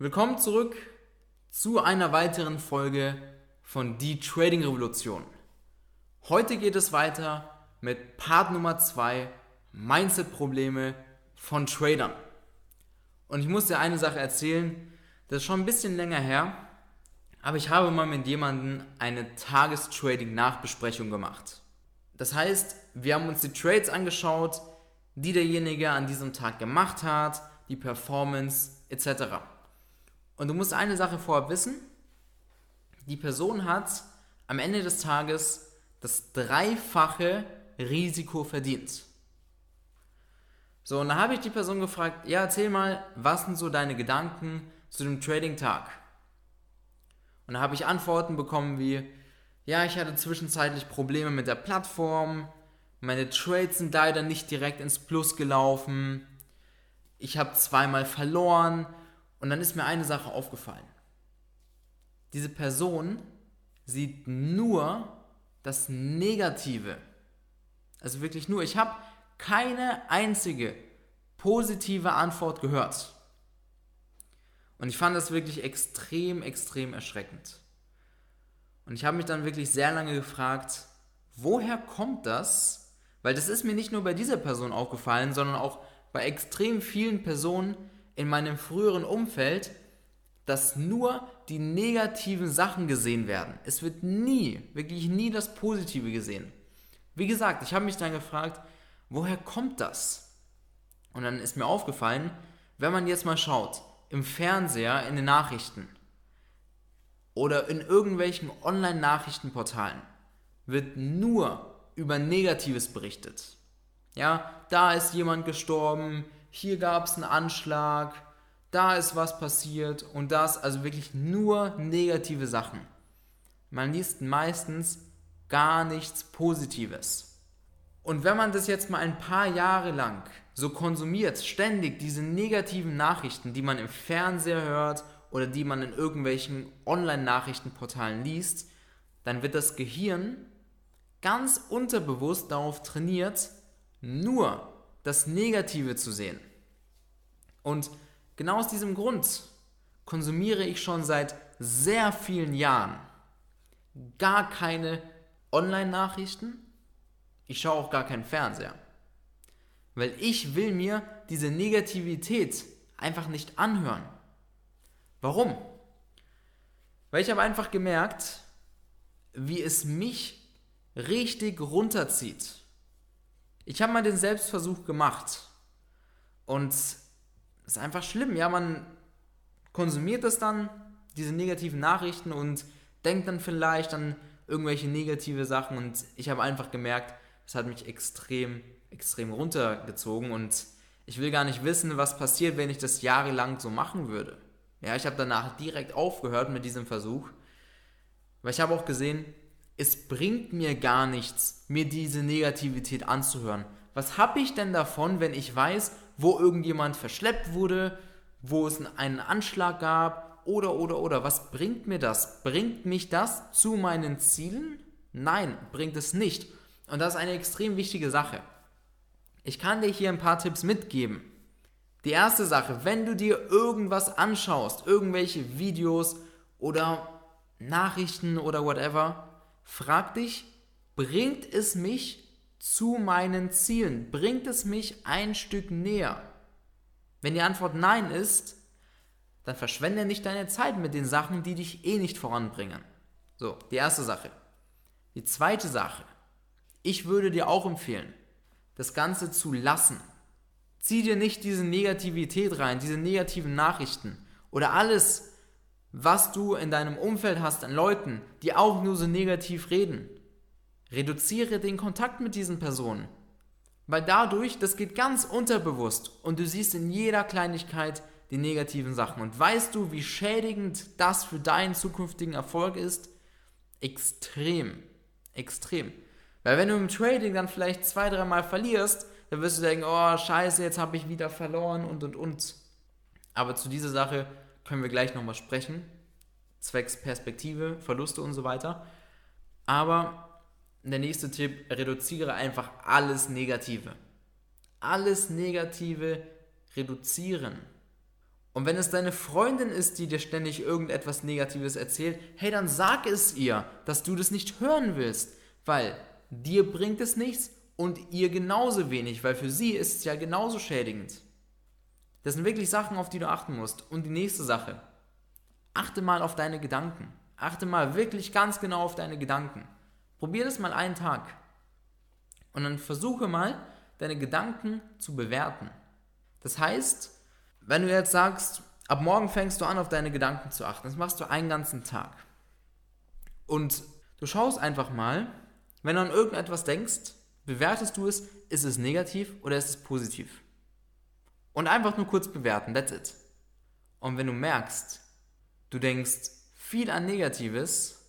Willkommen zurück zu einer weiteren Folge von Die Trading Revolution. Heute geht es weiter mit Part Nummer 2, Mindset-Probleme von Tradern. Und ich muss dir eine Sache erzählen, das ist schon ein bisschen länger her, aber ich habe mal mit jemandem eine Tagestrading-Nachbesprechung gemacht. Das heißt, wir haben uns die Trades angeschaut, die derjenige an diesem Tag gemacht hat, die Performance etc. Und du musst eine Sache vorab wissen, die Person hat am Ende des Tages das dreifache Risiko verdient. So, und da habe ich die Person gefragt, ja, erzähl mal, was sind so deine Gedanken zu dem Trading-Tag? Und da habe ich Antworten bekommen wie, ja, ich hatte zwischenzeitlich Probleme mit der Plattform, meine Trades sind leider nicht direkt ins Plus gelaufen, ich habe zweimal verloren und dann ist mir eine Sache aufgefallen. Diese Person sieht nur das Negative. Also wirklich nur. Ich habe keine einzige positive Antwort gehört. Und ich fand das wirklich extrem, extrem erschreckend. Und ich habe mich dann wirklich sehr lange gefragt, woher kommt das? Weil das ist mir nicht nur bei dieser Person aufgefallen, sondern auch bei extrem vielen Personen in meinem früheren Umfeld, dass nur die negativen Sachen gesehen werden. Es wird nie, wirklich nie das Positive gesehen. Wie gesagt, ich habe mich dann gefragt, woher kommt das? Und dann ist mir aufgefallen, wenn man jetzt mal schaut, im Fernseher, in den Nachrichten oder in irgendwelchen Online-Nachrichtenportalen wird nur über Negatives berichtet. Ja, da ist jemand gestorben, hier gab es einen Anschlag, da ist was passiert und das, also wirklich nur negative Sachen. Man liest meistens gar nichts Positives. Und wenn man das jetzt mal ein paar Jahre lang so konsumiert, ständig diese negativen Nachrichten, die man im Fernseher hört oder die man in irgendwelchen Online-Nachrichtenportalen liest, dann wird das Gehirn ganz unterbewusst darauf trainiert, nur das Negative zu sehen. Und genau aus diesem Grund konsumiere ich schon seit sehr vielen Jahren gar keine Online-Nachrichten. Ich schaue auch gar keinen Fernseher. Weil ich will mir diese Negativität einfach nicht anhören. Warum? Weil ich habe einfach gemerkt, wie es mich richtig runterzieht. Ich habe mal den Selbstversuch gemacht und es ist einfach schlimm. Ja, man konsumiert das dann, diese negativen Nachrichten und denkt dann vielleicht an irgendwelche negative Sachen und ich habe einfach gemerkt, es hat mich extrem, extrem runtergezogen und ich will gar nicht wissen, was passiert, wenn ich das jahrelang so machen würde. Ja, ich habe danach direkt aufgehört mit diesem Versuch, weil ich habe auch gesehen, es bringt mir gar nichts, mir diese Negativität anzuhören. Was habe ich denn davon, wenn ich weiß, wo irgendjemand verschleppt wurde, wo es einen Anschlag gab oder oder oder? Was bringt mir das? Bringt mich das zu meinen Zielen? Nein, bringt es nicht. Und das ist eine extrem wichtige Sache. Ich kann dir hier ein paar Tipps mitgeben. Die erste Sache, wenn du dir irgendwas anschaust, irgendwelche Videos oder Nachrichten oder whatever, frag dich, bringt es mich zu meinen Zielen? Bringt es mich ein Stück näher? Wenn die Antwort Nein ist, dann verschwende nicht deine Zeit mit den Sachen, die dich eh nicht voranbringen. So, die erste Sache. Die zweite Sache. Ich würde dir auch empfehlen, das Ganze zu lassen. Zieh dir nicht diese Negativität rein, diese negativen Nachrichten oder alles, was du in deinem Umfeld hast an Leuten, die auch nur so negativ reden. Reduziere den Kontakt mit diesen Personen. Weil dadurch, das geht ganz unterbewusst und du siehst in jeder Kleinigkeit die negativen Sachen. Und weißt du, wie schädigend das für deinen zukünftigen Erfolg ist? Extrem. Extrem. Weil wenn du im Trading dann vielleicht zwei, dreimal verlierst, dann wirst du denken, oh scheiße, jetzt habe ich wieder verloren und und und. Aber zu dieser Sache können wir gleich nochmal sprechen. Zwecks Perspektive, Verluste und so weiter. Aber der nächste Tipp, reduziere einfach alles Negative. Alles Negative reduzieren. Und wenn es deine Freundin ist, die dir ständig irgendetwas Negatives erzählt, hey, dann sag es ihr, dass du das nicht hören willst, weil dir bringt es nichts und ihr genauso wenig, weil für sie ist es ja genauso schädigend. Das sind wirklich Sachen, auf die du achten musst. Und die nächste Sache, achte mal auf deine Gedanken. Achte mal wirklich ganz genau auf deine Gedanken. Probier das mal einen Tag. Und dann versuche mal, deine Gedanken zu bewerten. Das heißt, wenn du jetzt sagst, ab morgen fängst du an, auf deine Gedanken zu achten, das machst du einen ganzen Tag. Und du schaust einfach mal, wenn du an irgendetwas denkst, bewertest du es, ist es negativ oder ist es positiv? Und einfach nur kurz bewerten, that's it. Und wenn du merkst, du denkst viel an Negatives,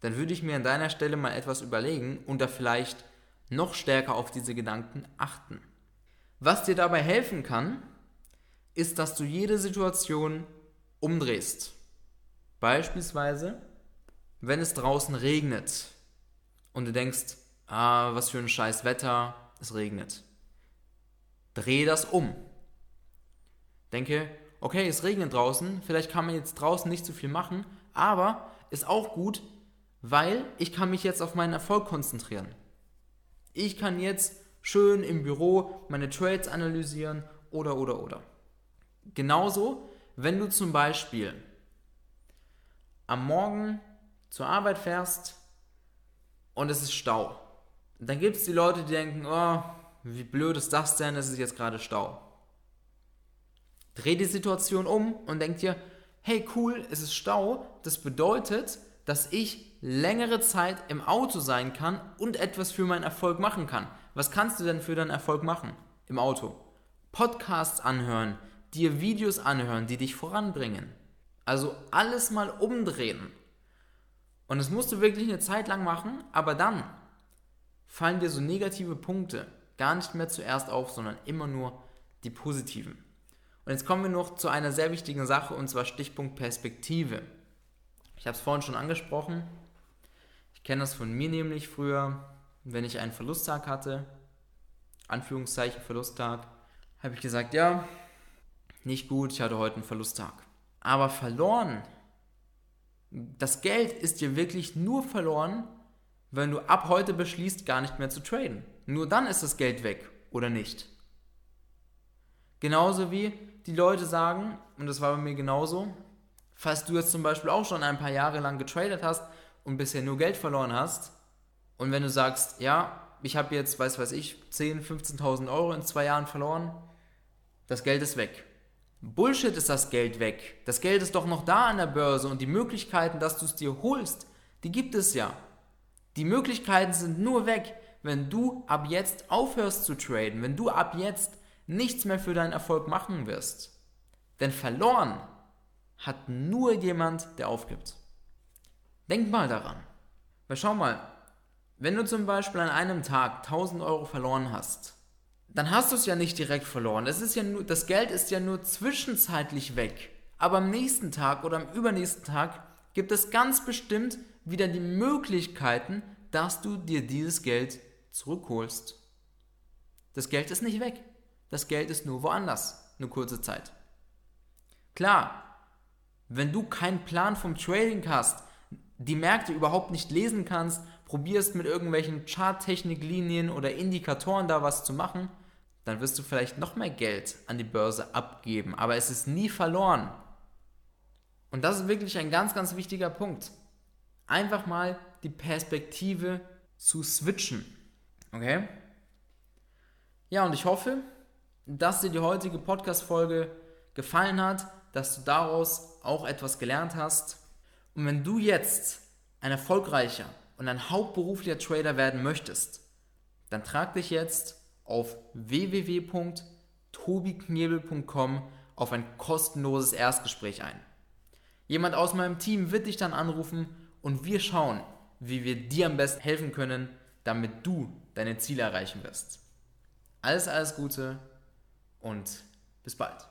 dann würde ich mir an deiner Stelle mal etwas überlegen und da vielleicht noch stärker auf diese Gedanken achten. Was dir dabei helfen kann, ist, dass du jede Situation umdrehst. Beispielsweise, wenn es draußen regnet und du denkst, ah, was für ein scheiß Wetter, es regnet. Dreh das um. Denke, okay, es regnet draußen, vielleicht kann man jetzt draußen nicht so viel machen, aber ist auch gut, weil ich kann mich jetzt auf meinen Erfolg konzentrieren. Ich kann jetzt schön im Büro meine Trades analysieren oder oder oder. Genauso, wenn du zum Beispiel am Morgen zur Arbeit fährst und es ist Stau. Dann gibt es die Leute, die denken, oh, wie blöd ist das denn, es ist jetzt gerade Stau. Dreh die Situation um und denk dir, hey cool, es ist Stau, das bedeutet, dass ich längere Zeit im Auto sein kann und etwas für meinen Erfolg machen kann. Was kannst du denn für deinen Erfolg machen im Auto? Podcasts anhören, dir Videos anhören, die dich voranbringen. Also alles mal umdrehen. Und das musst du wirklich eine Zeit lang machen, aber dann fallen dir so negative Punkte gar nicht mehr zuerst auf, sondern immer nur die positiven. Und jetzt kommen wir noch zu einer sehr wichtigen Sache und zwar Stichpunkt Perspektive. Ich habe es vorhin schon angesprochen. Ich kenne das von mir nämlich früher, wenn ich einen Verlusttag hatte, Anführungszeichen Verlusttag, habe ich gesagt, ja, nicht gut, ich hatte heute einen Verlusttag. Aber verloren, das Geld ist dir wirklich nur verloren, wenn du ab heute beschließt, gar nicht mehr zu traden. Nur dann ist das Geld weg oder nicht. Genauso wie die Leute sagen, und das war bei mir genauso, falls du jetzt zum Beispiel auch schon ein paar Jahre lang getradet hast und bisher nur Geld verloren hast, und wenn du sagst, ja, ich habe jetzt, weiß weiß ich, 10.000, 15.000 Euro in zwei Jahren verloren, das Geld ist weg. Bullshit ist das Geld weg. Das Geld ist doch noch da an der Börse und die Möglichkeiten, dass du es dir holst, die gibt es ja. Die Möglichkeiten sind nur weg, wenn du ab jetzt aufhörst zu traden, wenn du ab jetzt nichts mehr für deinen Erfolg machen wirst. Denn verloren hat nur jemand, der aufgibt. Denk mal daran. Weil schau mal, wenn du zum Beispiel an einem Tag 1000 Euro verloren hast, dann hast du es ja nicht direkt verloren. Das, ist ja nur, das Geld ist ja nur zwischenzeitlich weg. Aber am nächsten Tag oder am übernächsten Tag gibt es ganz bestimmt wieder die Möglichkeiten, dass du dir dieses Geld zurückholst. Das Geld ist nicht weg. Das Geld ist nur woanders. Eine kurze Zeit. Klar, wenn du keinen Plan vom Trading hast, die Märkte überhaupt nicht lesen kannst, probierst mit irgendwelchen Charttechniklinien oder Indikatoren da was zu machen, dann wirst du vielleicht noch mehr Geld an die Börse abgeben, aber es ist nie verloren. Und das ist wirklich ein ganz, ganz wichtiger Punkt. Einfach mal die Perspektive zu switchen. Okay? Ja, und ich hoffe, dass dir die heutige Podcast-Folge gefallen hat, dass du daraus auch etwas gelernt hast. Und wenn du jetzt ein erfolgreicher und ein hauptberuflicher Trader werden möchtest, dann trag dich jetzt auf www.tobiknebel.com auf ein kostenloses Erstgespräch ein. Jemand aus meinem Team wird dich dann anrufen und wir schauen, wie wir dir am besten helfen können, damit du deine Ziele erreichen wirst. Alles, alles Gute und bis bald.